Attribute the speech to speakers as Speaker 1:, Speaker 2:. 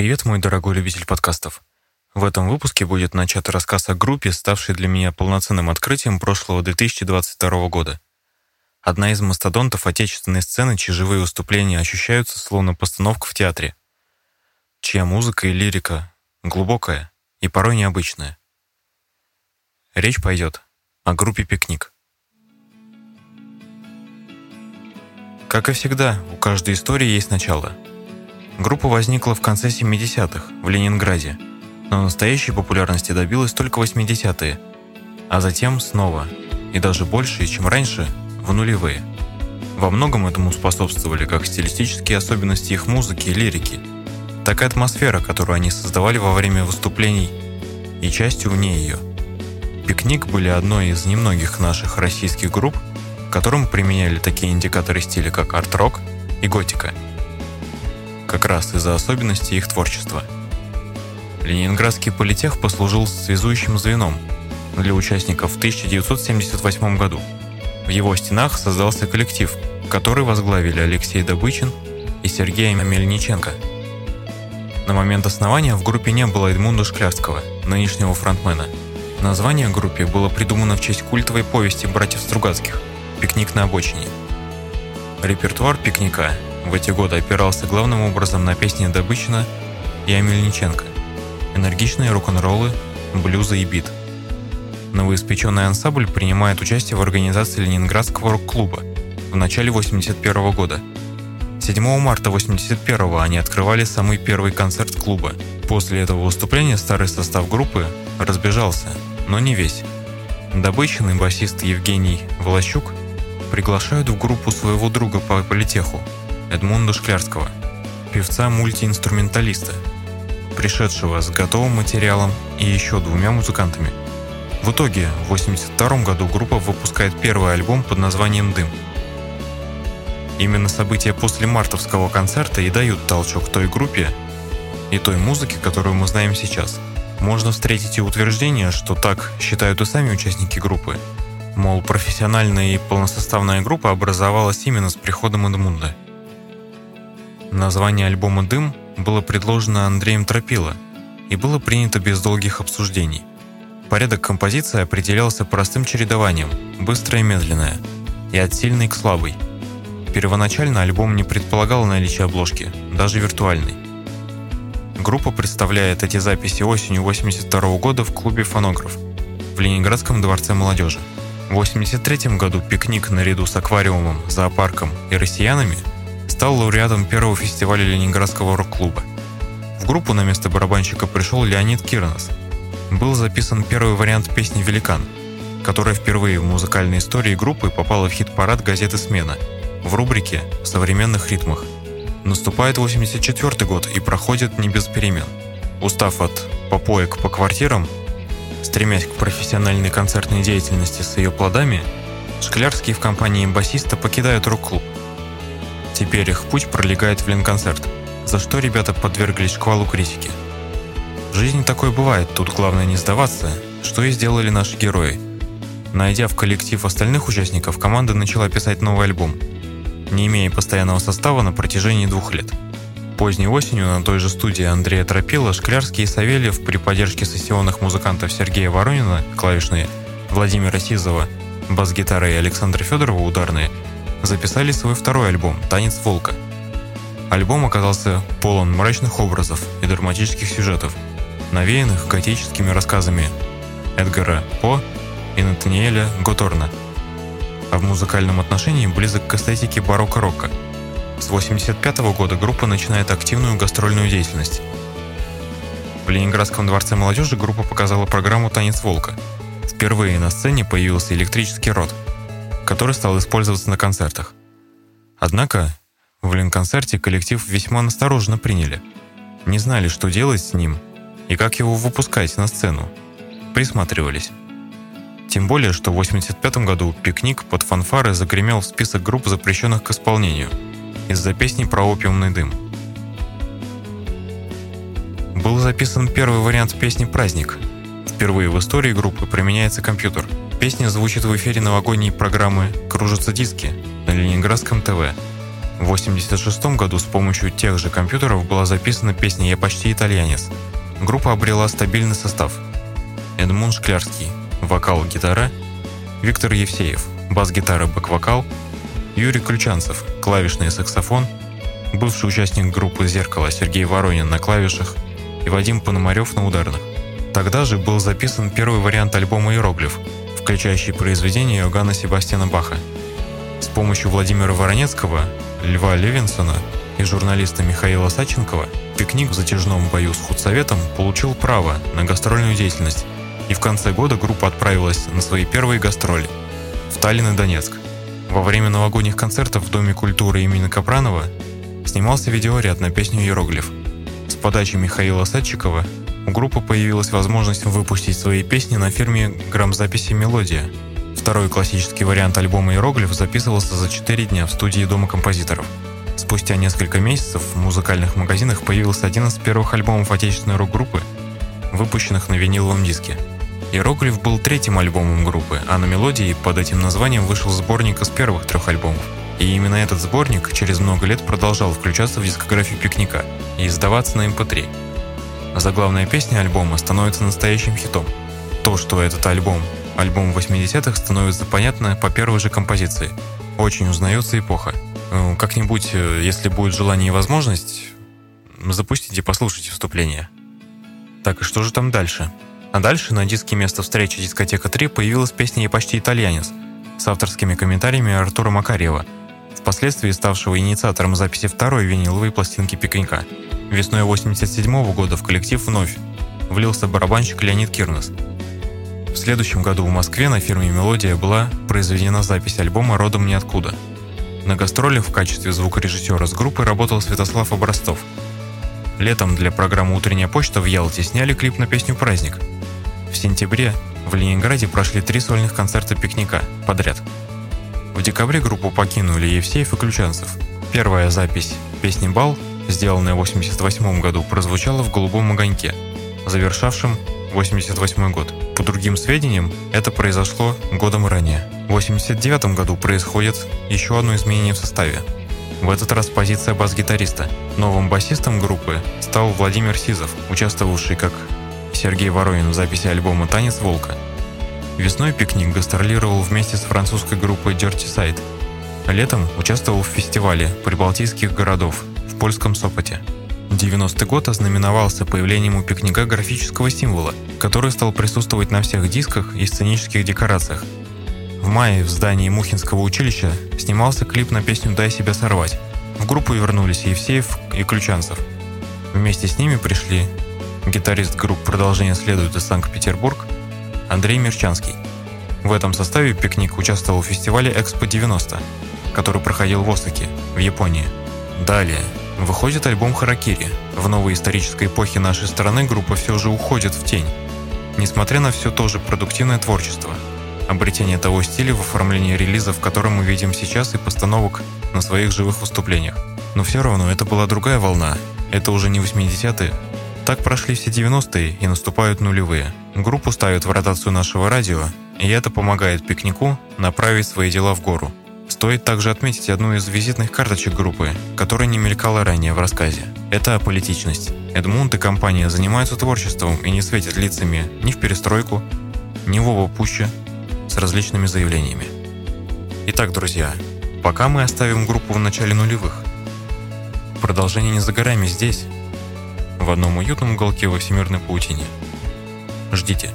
Speaker 1: Привет, мой дорогой любитель подкастов. В этом выпуске будет начат рассказ о группе, ставшей для меня полноценным открытием прошлого 2022 года. Одна из мастодонтов отечественной сцены, чьи живые выступления ощущаются словно постановка в театре, чья музыка и лирика глубокая и порой необычная. Речь пойдет о группе «Пикник». Как и всегда, у каждой истории есть начало. Группа возникла в конце 70-х в Ленинграде, но настоящей популярности добилась только 80-е, а затем снова, и даже больше, чем раньше, в нулевые. Во многом этому способствовали как стилистические особенности их музыки и лирики, так и атмосфера, которую они создавали во время выступлений и частью вне ее. «Пикник» были одной из немногих наших российских групп, которым применяли такие индикаторы стиля, как арт-рок и готика. Как раз из-за особенностей их творчества. Ленинградский политех послужил связующим звеном для участников в 1978 году. В его стенах создался коллектив, который возглавили Алексей Добычин и Сергей Мельниченко. На момент основания в группе не было Эдмунда Шклярского, нынешнего фронтмена. Название группе было придумано в честь культовой повести братьев Стругацких «Пикник на обочине». Репертуар «Пикника» в эти годы опирался главным образом на песни Добычина и Амельниченко, энергичные рок-н-роллы, блюзы и бит. Новоиспеченный ансамбль принимает участие в организации Ленинградского рок-клуба в начале 81 года. 7 марта 81 они открывали самый первый концерт клуба. После этого выступления старый состав группы разбежался, но не весь. Добычный басист Евгений Волощук приглашают в группу своего друга по политеху, Эдмунда Шклярского, певца-мультиинструменталиста, пришедшего с готовым материалом и еще двумя музыкантами. В итоге, в 1982 году группа выпускает первый альбом под названием «Дым». Именно события после мартовского концерта и дают толчок той группе и той музыке, которую мы знаем сейчас. Можно встретить и утверждение, что так считают и сами участники группы, Мол, профессиональная и полносоставная группа образовалась именно с приходом Эдмунда. Название альбома «Дым» было предложено Андреем Тропило и было принято без долгих обсуждений. Порядок композиции определялся простым чередованием быстрое и медленное, и от сильной к слабой. Первоначально альбом не предполагал наличие обложки, даже виртуальной. Группа представляет эти записи осенью 82 года в клубе «Фонограф» в Ленинградском дворце молодежи. В 1983 году пикник наряду с аквариумом, зоопарком и россиянами стал лауреатом первого фестиваля Ленинградского рок-клуба. В группу на место барабанщика пришел Леонид Кирнос. Был записан первый вариант песни «Великан», которая впервые в музыкальной истории группы попала в хит-парад газеты «Смена» в рубрике «В современных ритмах». Наступает 84 год и проходит не без перемен. Устав от попоек по квартирам, Стремясь к профессиональной концертной деятельности с ее плодами, Шклярские в компании басиста покидают рок-клуб. Теперь их путь пролегает в Ленконцерт, за что ребята подверглись шквалу критики. В жизни такое бывает, тут главное не сдаваться, что и сделали наши герои. Найдя в коллектив остальных участников, команда начала писать новый альбом, не имея постоянного состава на протяжении двух лет. Поздней осенью на той же студии Андрея Тропила, Шклярский и Савельев при поддержке сессионных музыкантов Сергея Воронина, клавишные, Владимира Сизова, бас-гитара и Александра Федорова, ударные, записали свой второй альбом «Танец волка». Альбом оказался полон мрачных образов и драматических сюжетов, навеянных готическими рассказами Эдгара По и Натаниэля Готорна, а в музыкальном отношении близок к эстетике барокко-рока – с 1985 года группа начинает активную гастрольную деятельность. В Ленинградском дворце молодежи группа показала программу «Танец волка». Впервые на сцене появился электрический рот, который стал использоваться на концертах. Однако в Ленконцерте коллектив весьма настороженно приняли. Не знали, что делать с ним и как его выпускать на сцену. Присматривались. Тем более, что в 1985 году «Пикник» под фанфары загремел в список групп, запрещенных к исполнению – из-за песни про опиумный дым. Был записан первый вариант песни «Праздник». Впервые в истории группы применяется компьютер. Песня звучит в эфире новогодней программы «Кружатся диски» на Ленинградском ТВ. В 1986 году с помощью тех же компьютеров была записана песня «Я почти итальянец». Группа обрела стабильный состав. Эдмунд Шклярский – вокал-гитара, Виктор Евсеев – бас-гитара, бэк-вокал, Юрий Ключанцев – клавишный саксофон, бывший участник группы «Зеркало» Сергей Воронин на клавишах и Вадим Пономарев на ударных. Тогда же был записан первый вариант альбома «Иероглиф», включающий произведения Иоганна Себастьяна Баха. С помощью Владимира Воронецкого, Льва Левинсона и журналиста Михаила Саченкова пикник в затяжном бою с худсоветом получил право на гастрольную деятельность, и в конце года группа отправилась на свои первые гастроли в Таллин и Донецк. Во время новогодних концертов в Доме культуры имени Капранова снимался видеоряд на песню «Иероглиф». С подачи Михаила Садчикова у группы появилась возможность выпустить свои песни на фирме грамзаписи «Мелодия». Второй классический вариант альбома «Иероглиф» записывался за 4 дня в студии Дома композиторов. Спустя несколько месяцев в музыкальных магазинах появился один из первых альбомов отечественной рок-группы, выпущенных на виниловом диске. «Иероглиф» был третьим альбомом группы, а на «Мелодии» под этим названием вышел сборник из первых трех альбомов. И именно этот сборник через много лет продолжал включаться в дискографию «Пикника» и издаваться на MP3. Эм Заглавная песня альбома становится настоящим хитом. То, что этот альбом, альбом 80-х, становится понятно по первой же композиции. Очень узнается эпоха. Э, как-нибудь, э, если будет желание и возможность, запустите, послушайте вступление. Так, и что же там дальше? А дальше на диске «Место встречи. Дискотека 3» появилась песня «Я почти итальянец» с авторскими комментариями Артура Макарьева, впоследствии ставшего инициатором записи второй виниловой пластинки «Пикника». Весной 1987 года в коллектив вновь влился барабанщик Леонид Кирнес. В следующем году в Москве на фирме «Мелодия» была произведена запись альбома «Родом ниоткуда». На гастролях в качестве звукорежиссера с группой работал Святослав Образцов. Летом для программы «Утренняя почта» в Ялте сняли клип на песню «Праздник». В сентябре в Ленинграде прошли три сольных концерта «Пикника» подряд. В декабре группу покинули Евсеев и Ключанцев. Первая запись песни «Бал» сделанная в 1988 году, прозвучала в «Голубом огоньке», завершавшем 1988 год. По другим сведениям, это произошло годом ранее. В 1989 году происходит еще одно изменение в составе. В этот раз позиция бас-гитариста. Новым басистом группы стал Владимир Сизов, участвовавший как Сергей Воронин в записи альбома «Танец волка». Весной «Пикник» гастролировал вместе с французской группой Dirty Side. Летом участвовал в фестивале прибалтийских городов польском Сопоте. 90-й год ознаменовался появлением у пикника графического символа, который стал присутствовать на всех дисках и сценических декорациях. В мае в здании Мухинского училища снимался клип на песню «Дай себя сорвать». В группу вернулись Евсеев и Ключанцев. Вместе с ними пришли гитарист группы «Продолжение следует» из Санкт-Петербург Андрей Мерчанский. В этом составе «Пикник» участвовал в фестивале «Экспо-90», который проходил в Осаке, в Японии. Далее Выходит альбом «Харакири». В новой исторической эпохе нашей страны группа все же уходит в тень. Несмотря на все то же продуктивное творчество, обретение того стиля в оформлении релизов, который мы видим сейчас, и постановок на своих живых выступлениях. Но все равно это была другая волна. Это уже не 80-е. Так прошли все 90-е и наступают нулевые. Группу ставят в ротацию нашего радио, и это помогает пикнику направить свои дела в гору. Стоит также отметить одну из визитных карточек группы, которая не мелькала ранее в рассказе. Это аполитичность. Эдмунд и компания занимаются творчеством и не светят лицами ни в перестройку, ни в оба пуща с различными заявлениями. Итак, друзья, пока мы оставим группу в начале нулевых. Продолжение не за горами здесь, в одном уютном уголке во всемирной паутине. Ждите.